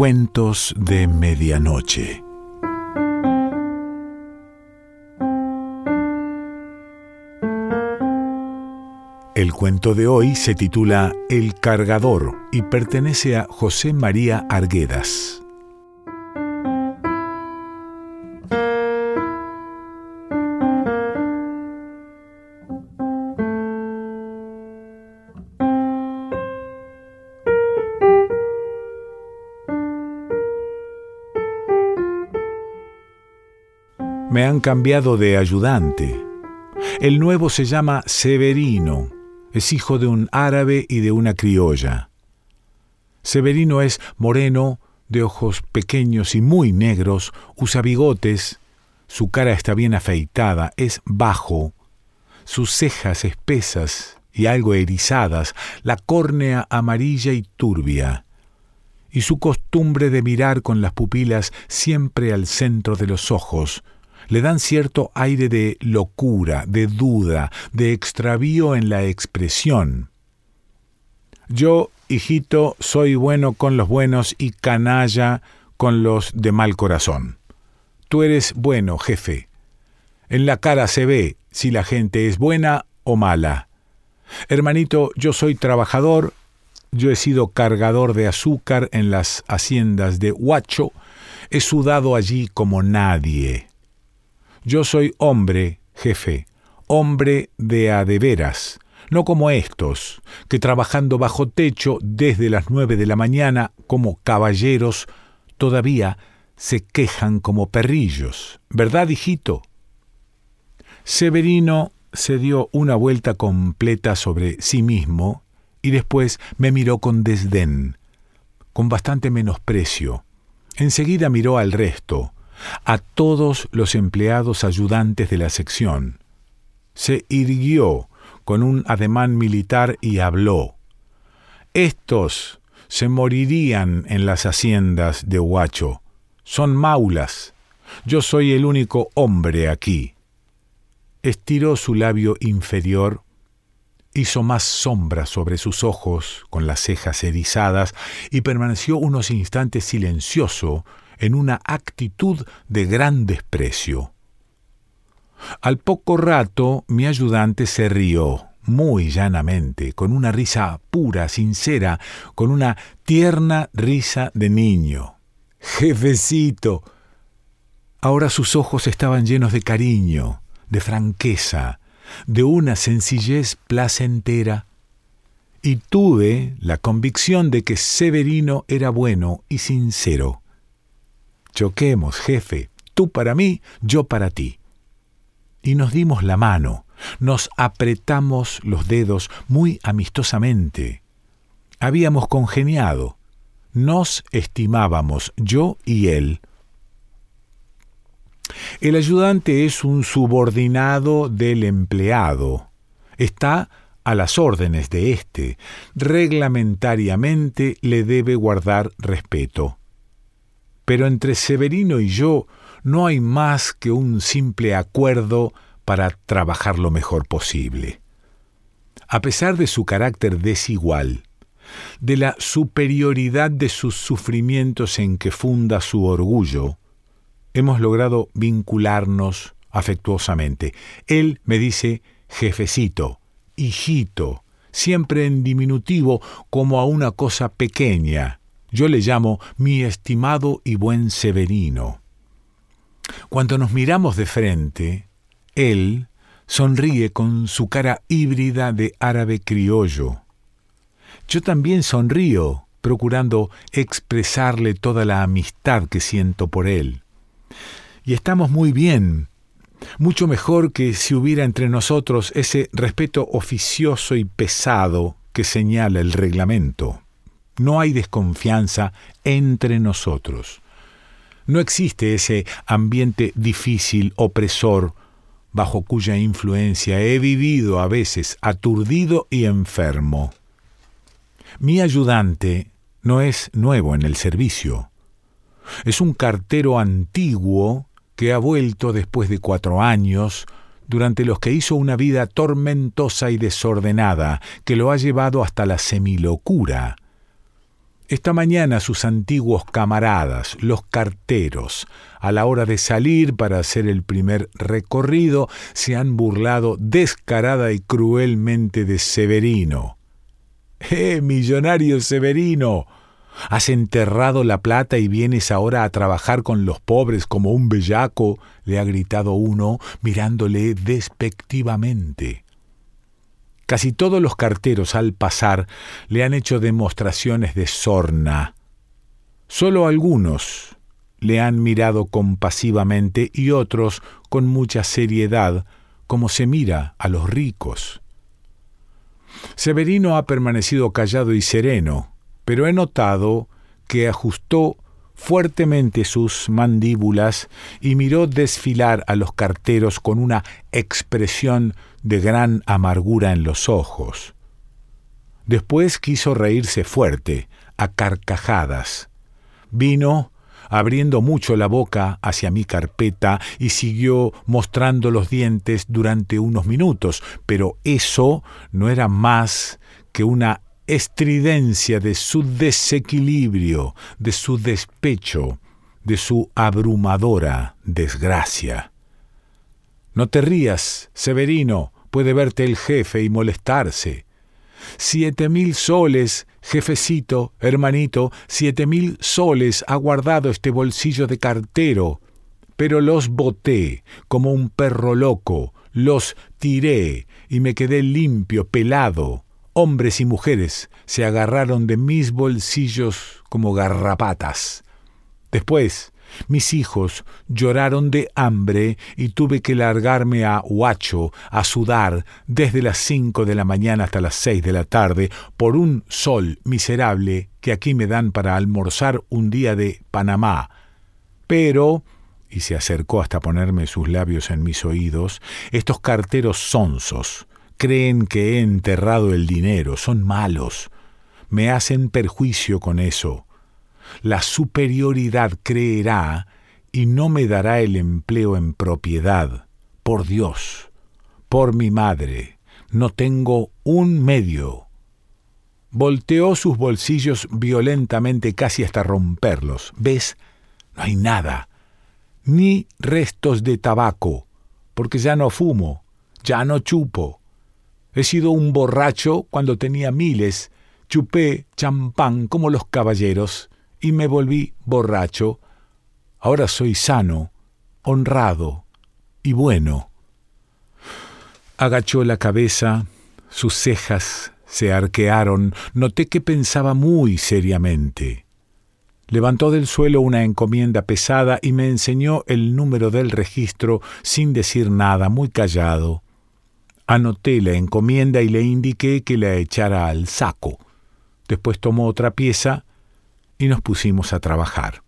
Cuentos de Medianoche. El cuento de hoy se titula El cargador y pertenece a José María Arguedas. Me han cambiado de ayudante. El nuevo se llama Severino. Es hijo de un árabe y de una criolla. Severino es moreno, de ojos pequeños y muy negros, usa bigotes, su cara está bien afeitada, es bajo, sus cejas espesas y algo erizadas, la córnea amarilla y turbia, y su costumbre de mirar con las pupilas siempre al centro de los ojos, le dan cierto aire de locura, de duda, de extravío en la expresión. Yo, hijito, soy bueno con los buenos y canalla con los de mal corazón. Tú eres bueno, jefe. En la cara se ve si la gente es buena o mala. Hermanito, yo soy trabajador, yo he sido cargador de azúcar en las haciendas de Huacho, he sudado allí como nadie. Yo soy hombre, jefe, hombre de a de veras, no como estos, que trabajando bajo techo desde las nueve de la mañana como caballeros, todavía se quejan como perrillos. ¿Verdad, hijito? Severino se dio una vuelta completa sobre sí mismo y después me miró con desdén, con bastante menosprecio. Enseguida miró al resto, a todos los empleados ayudantes de la sección. Se irguió con un ademán militar y habló. Estos se morirían en las haciendas de Huacho. Son maulas. Yo soy el único hombre aquí. Estiró su labio inferior, hizo más sombra sobre sus ojos con las cejas erizadas y permaneció unos instantes silencioso en una actitud de gran desprecio. Al poco rato mi ayudante se rió, muy llanamente, con una risa pura, sincera, con una tierna risa de niño. Jefecito. Ahora sus ojos estaban llenos de cariño, de franqueza, de una sencillez placentera, y tuve la convicción de que Severino era bueno y sincero. Choquemos, jefe, tú para mí, yo para ti. Y nos dimos la mano, nos apretamos los dedos muy amistosamente. Habíamos congeniado, nos estimábamos, yo y él. El ayudante es un subordinado del empleado. Está a las órdenes de éste. Reglamentariamente le debe guardar respeto. Pero entre Severino y yo no hay más que un simple acuerdo para trabajar lo mejor posible. A pesar de su carácter desigual, de la superioridad de sus sufrimientos en que funda su orgullo, hemos logrado vincularnos afectuosamente. Él me dice jefecito, hijito, siempre en diminutivo como a una cosa pequeña, yo le llamo mi estimado y buen Severino. Cuando nos miramos de frente, él sonríe con su cara híbrida de árabe criollo. Yo también sonrío, procurando expresarle toda la amistad que siento por él. Y estamos muy bien, mucho mejor que si hubiera entre nosotros ese respeto oficioso y pesado que señala el reglamento. No hay desconfianza entre nosotros. No existe ese ambiente difícil, opresor, bajo cuya influencia he vivido a veces aturdido y enfermo. Mi ayudante no es nuevo en el servicio. Es un cartero antiguo que ha vuelto después de cuatro años, durante los que hizo una vida tormentosa y desordenada, que lo ha llevado hasta la semilocura, Esta mañana sus antiguos camaradas, los carteros, a la hora de salir para hacer el primer recorrido, se han burlado descarada y cruelmente de Severino. ¡Eh, millonario Severino! Has enterrado la plata y vienes ahora a trabajar con los pobres como un bellaco, le ha gritado uno, mirándole despectivamente. Casi todos los carteros al pasar le han hecho demostraciones de sorna. Solo algunos le han mirado compasivamente y otros con mucha seriedad, como se mira a los ricos. Severino ha permanecido callado y sereno, pero he notado que ajustó fuertemente sus mandíbulas y miró desfilar a los carteros con una expresión de gran amargura en los ojos. Después quiso reírse fuerte, a carcajadas. Vino abriendo mucho la boca hacia mi carpeta y siguió mostrando los dientes durante unos minutos, pero eso no era más que una estridencia de su desequilibrio, de su despecho, de su abrumadora desgracia. No te rías, Severino, puede verte el jefe y molestarse. Siete mil soles, jefecito, hermanito, siete mil soles ha guardado este bolsillo de cartero, pero los boté como un perro loco, los tiré y me quedé limpio, pelado, Hombres y mujeres se agarraron de mis bolsillos como garrapatas. Después, mis hijos lloraron de hambre y tuve que largarme a Huacho a sudar desde las cinco de la mañana hasta las seis de la tarde por un sol miserable que aquí me dan para almorzar un día de Panamá. Pero, y se acercó hasta ponerme sus labios en mis oídos, estos carteros sonsos, creen que he enterrado el dinero, son malos, me hacen perjuicio con eso. La superioridad creerá y no me dará el empleo en propiedad. Por Dios, por mi madre, no tengo un medio. Volteó sus bolsillos violentamente casi hasta romperlos. ¿Ves? No hay nada. Ni restos de tabaco, porque ya no fumo, ya no chupo. He sido un borracho cuando tenía miles, chupé champán como los caballeros y me volví borracho. Ahora soy sano, honrado y bueno. Agachó la cabeza, sus cejas se arquearon, noté que pensaba muy seriamente. Levantó del suelo una encomienda pesada y me enseñó el número del registro sin decir nada, muy callado. Anoté la encomienda y le indiqué que la echara al saco. Después tomó otra pieza y nos pusimos a trabajar.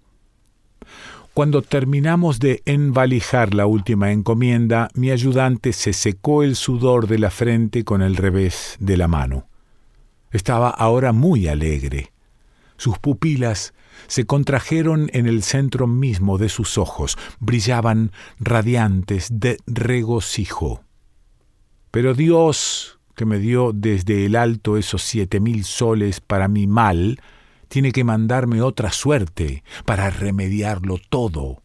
Cuando terminamos de envalijar la última encomienda, mi ayudante se secó el sudor de la frente con el revés de la mano. Estaba ahora muy alegre. Sus pupilas se contrajeron en el centro mismo de sus ojos, brillaban radiantes de regocijo. Pero Dios, que me dio desde el alto esos siete mil soles para mi mal, tiene que mandarme otra suerte para remediarlo todo.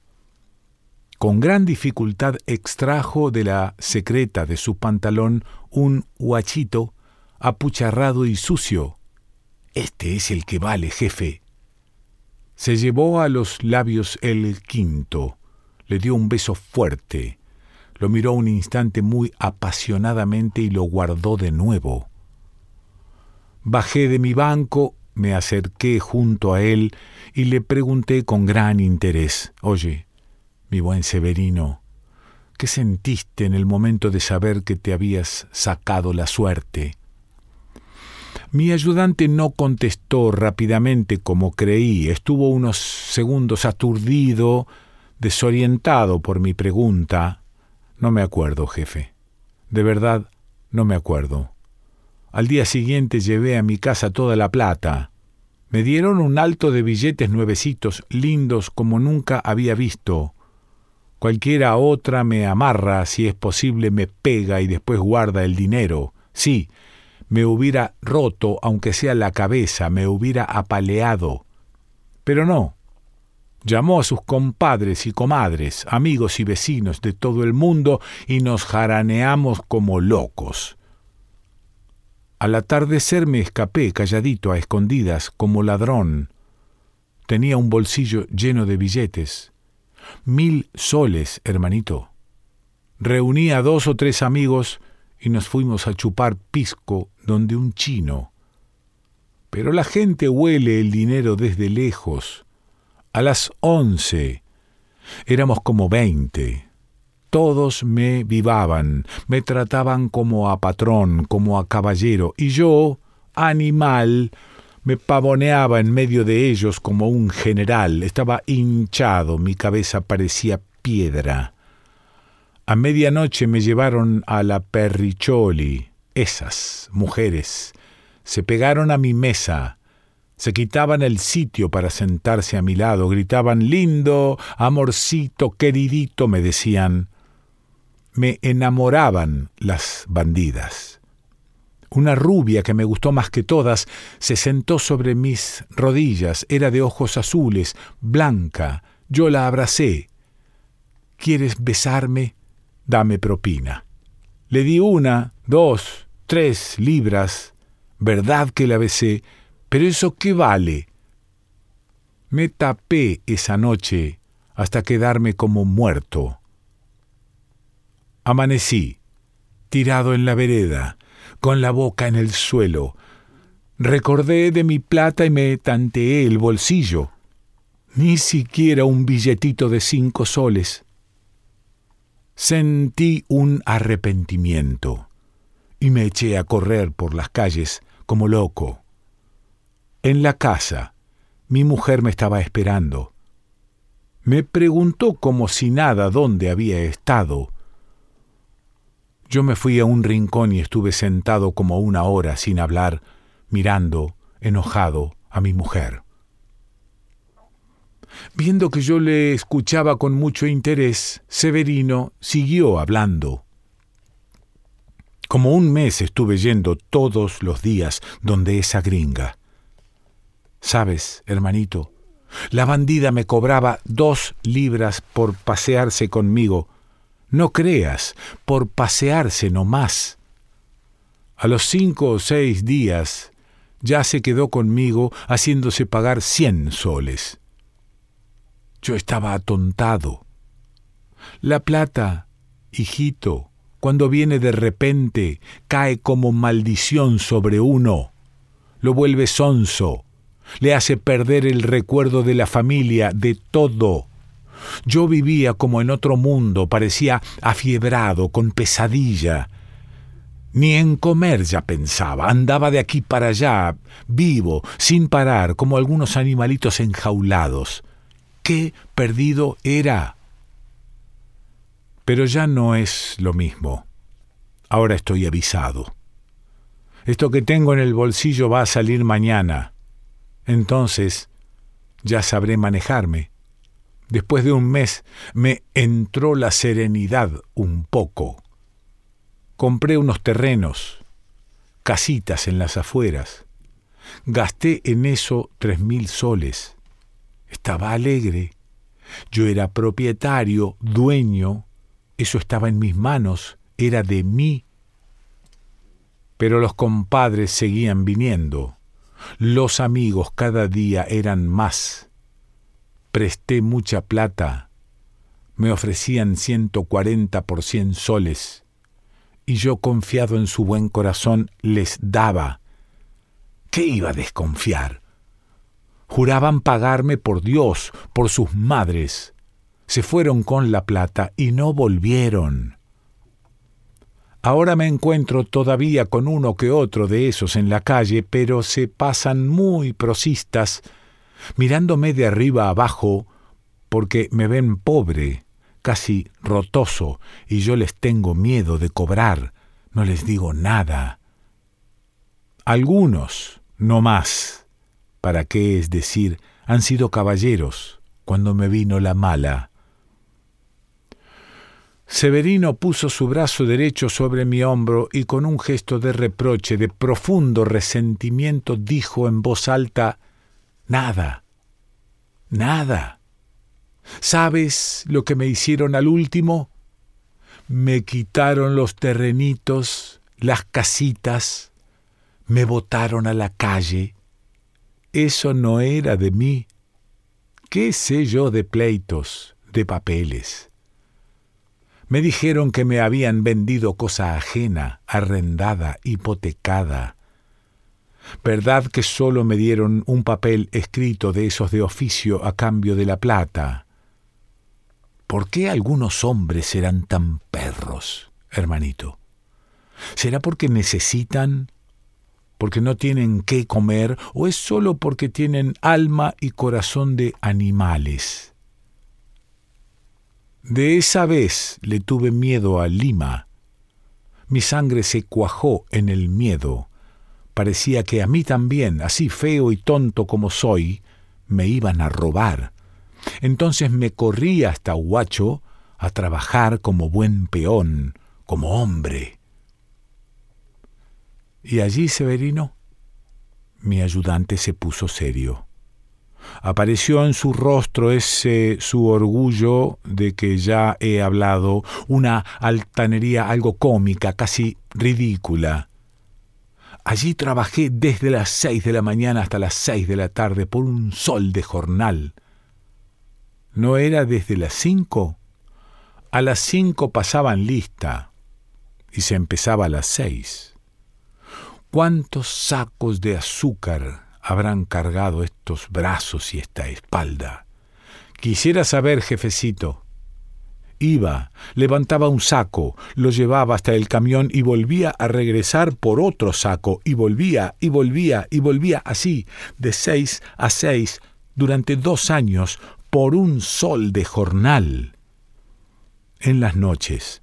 Con gran dificultad extrajo de la secreta de su pantalón un huachito apucharrado y sucio. Este es el que vale, jefe. Se llevó a los labios el quinto, le dio un beso fuerte, lo miró un instante muy apasionadamente y lo guardó de nuevo. Bajé de mi banco, me acerqué junto a él y le pregunté con gran interés, Oye, mi buen Severino, ¿qué sentiste en el momento de saber que te habías sacado la suerte? Mi ayudante no contestó rápidamente como creí, estuvo unos segundos aturdido, desorientado por mi pregunta, no me acuerdo, jefe. De verdad, no me acuerdo. Al día siguiente llevé a mi casa toda la plata. Me dieron un alto de billetes nuevecitos, lindos como nunca había visto. Cualquiera otra me amarra, si es posible, me pega y después guarda el dinero. Sí, me hubiera roto, aunque sea la cabeza, me hubiera apaleado. Pero no. Llamó a sus compadres y comadres, amigos y vecinos de todo el mundo y nos jaraneamos como locos. Al atardecer me escapé calladito a escondidas como ladrón. Tenía un bolsillo lleno de billetes. Mil soles, hermanito. Reuní a dos o tres amigos y nos fuimos a chupar pisco donde un chino. Pero la gente huele el dinero desde lejos. A las once éramos como veinte. Todos me vivaban, me trataban como a patrón, como a caballero, y yo, animal, me pavoneaba en medio de ellos como un general. Estaba hinchado, mi cabeza parecía piedra. A medianoche me llevaron a la Perricholi. Esas mujeres se pegaron a mi mesa, se quitaban el sitio para sentarse a mi lado, gritaban lindo, amorcito, queridito, me decían. Me enamoraban las bandidas. Una rubia que me gustó más que todas se sentó sobre mis rodillas, era de ojos azules, blanca. Yo la abracé. ¿Quieres besarme? dame propina. Le di una, dos, tres libras, verdad que la besé, pero eso qué vale. Me tapé esa noche hasta quedarme como muerto. Amanecí, tirado en la vereda, con la boca en el suelo. Recordé de mi plata y me tanteé el bolsillo. Ni siquiera un billetito de cinco soles sentí un arrepentimiento y me eché a correr por las calles como loco. En la casa, mi mujer me estaba esperando. Me preguntó como si nada dónde había estado. Yo me fui a un rincón y estuve sentado como una hora sin hablar, mirando, enojado, a mi mujer. Viendo que yo le escuchaba con mucho interés, Severino siguió hablando. Como un mes estuve yendo todos los días donde esa gringa. Sabes, hermanito, la bandida me cobraba dos libras por pasearse conmigo. No creas, por pasearse no más. A los cinco o seis días ya se quedó conmigo haciéndose pagar cien soles. Yo estaba atontado. La plata, hijito, cuando viene de repente, cae como maldición sobre uno. Lo vuelve sonso, le hace perder el recuerdo de la familia, de todo. Yo vivía como en otro mundo, parecía afiebrado, con pesadilla. Ni en comer ya pensaba, andaba de aquí para allá, vivo, sin parar, como algunos animalitos enjaulados qué perdido era. Pero ya no es lo mismo. Ahora estoy avisado. Esto que tengo en el bolsillo va a salir mañana. Entonces ya sabré manejarme. Después de un mes me entró la serenidad un poco. Compré unos terrenos, casitas en las afueras. Gasté en eso tres mil soles. Estaba alegre. Yo era propietario, dueño. Eso estaba en mis manos, era de mí. Pero los compadres seguían viniendo. Los amigos cada día eran más. Presté mucha plata. Me ofrecían ciento cuarenta por cien soles. Y yo, confiado en su buen corazón, les daba. ¿Qué iba a desconfiar? Juraban pagarme por Dios, por sus madres. Se fueron con la plata y no volvieron. Ahora me encuentro todavía con uno que otro de esos en la calle, pero se pasan muy prosistas, mirándome de arriba abajo, porque me ven pobre, casi rotoso, y yo les tengo miedo de cobrar, no les digo nada. Algunos, no más ¿Para qué es decir, han sido caballeros cuando me vino la mala? Severino puso su brazo derecho sobre mi hombro y con un gesto de reproche, de profundo resentimiento, dijo en voz alta, Nada, nada. ¿Sabes lo que me hicieron al último? Me quitaron los terrenitos, las casitas, me botaron a la calle. Eso no era de mí. ¿Qué sé yo de pleitos, de papeles? Me dijeron que me habían vendido cosa ajena, arrendada, hipotecada. ¿Verdad que solo me dieron un papel escrito de esos de oficio a cambio de la plata? ¿Por qué algunos hombres serán tan perros, hermanito? ¿Será porque necesitan, porque no tienen qué comer, o es solo porque tienen alma y corazón de animales? De esa vez le tuve miedo a Lima. Mi sangre se cuajó en el miedo. Parecía que a mí también, así feo y tonto como soy, me iban a robar. Entonces me corrí hasta Huacho a trabajar como buen peón, como hombre. Y allí, Severino, mi ayudante se puso serio. Apareció en su rostro ese su orgullo de que ya he hablado, una altanería algo cómica, casi ridícula. Allí trabajé desde las seis de la mañana hasta las seis de la tarde por un sol de jornal. ¿No era desde las cinco? A las cinco pasaban lista y se empezaba a las seis. ¿Cuántos sacos de azúcar habrán cargado estos brazos y esta espalda. Quisiera saber, jefecito. Iba, levantaba un saco, lo llevaba hasta el camión y volvía a regresar por otro saco, y volvía, y volvía, y volvía así, de seis a seis, durante dos años, por un sol de jornal. En las noches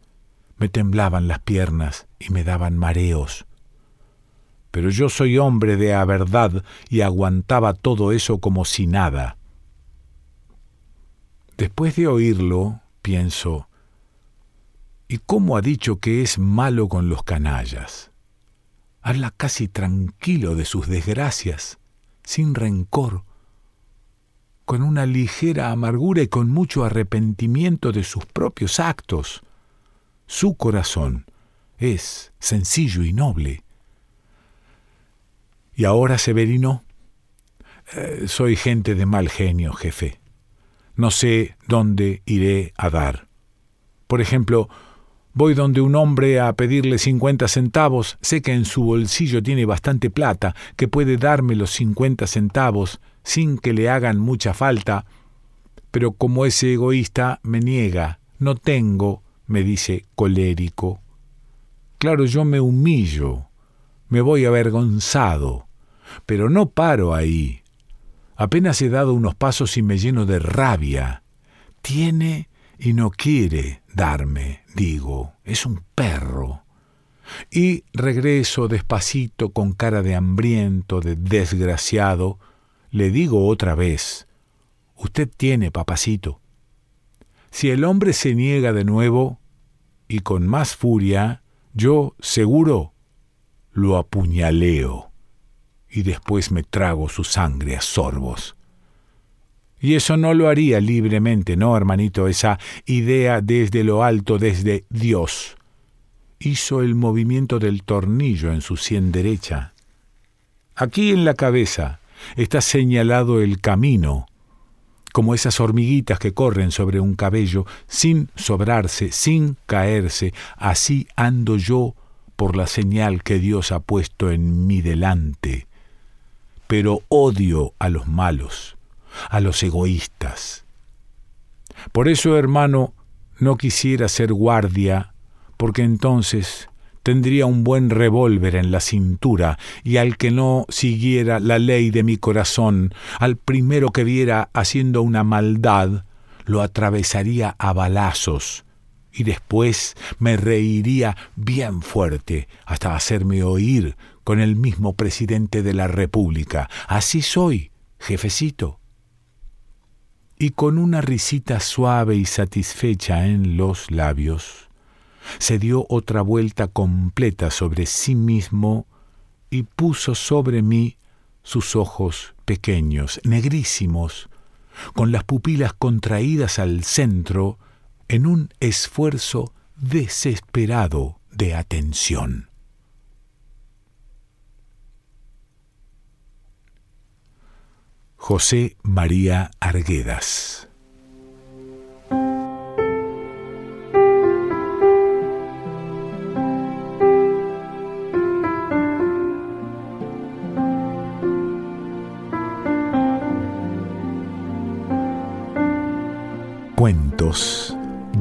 me temblaban las piernas y me daban mareos pero yo soy hombre de a verdad y aguantaba todo eso como si nada. Después de oírlo, pienso, ¿y cómo ha dicho que es malo con los canallas? Habla casi tranquilo de sus desgracias, sin rencor, con una ligera amargura y con mucho arrepentimiento de sus propios actos. Su corazón es sencillo y noble. Y ahora, Severino, eh, soy gente de mal genio, jefe. No sé dónde iré a dar. Por ejemplo, voy donde un hombre a pedirle cincuenta centavos, sé que en su bolsillo tiene bastante plata, que puede darme los cincuenta centavos sin que le hagan mucha falta, pero como ese egoísta me niega, no tengo, me dice colérico. Claro, yo me humillo, me voy avergonzado. Pero no paro ahí. Apenas he dado unos pasos y me lleno de rabia. Tiene y no quiere darme, digo. Es un perro. Y regreso despacito con cara de hambriento, de desgraciado. Le digo otra vez, usted tiene, papacito. Si el hombre se niega de nuevo, y con más furia, yo, seguro, lo apuñaleo y después me trago su sangre a sorbos. Y eso no lo haría libremente, no, hermanito, esa idea desde lo alto, desde Dios. Hizo el movimiento del tornillo en su sien derecha. Aquí en la cabeza está señalado el camino, como esas hormiguitas que corren sobre un cabello sin sobrarse, sin caerse, así ando yo por la señal que Dios ha puesto en mi delante, pero odio a los malos, a los egoístas. Por eso, hermano, no quisiera ser guardia, porque entonces tendría un buen revólver en la cintura, y al que no siguiera la ley de mi corazón, al primero que viera haciendo una maldad, lo atravesaría a balazos, y después me reiría bien fuerte hasta hacerme oír con el mismo presidente de la República. Así soy, jefecito. y con una risita suave y satisfecha en los labios, se dio otra vuelta completa sobre sí mismo y puso sobre mí sus ojos pequeños, negrísimos, con las pupilas contraídas al centro, en un esfuerzo desesperado de atención. José María Arguedas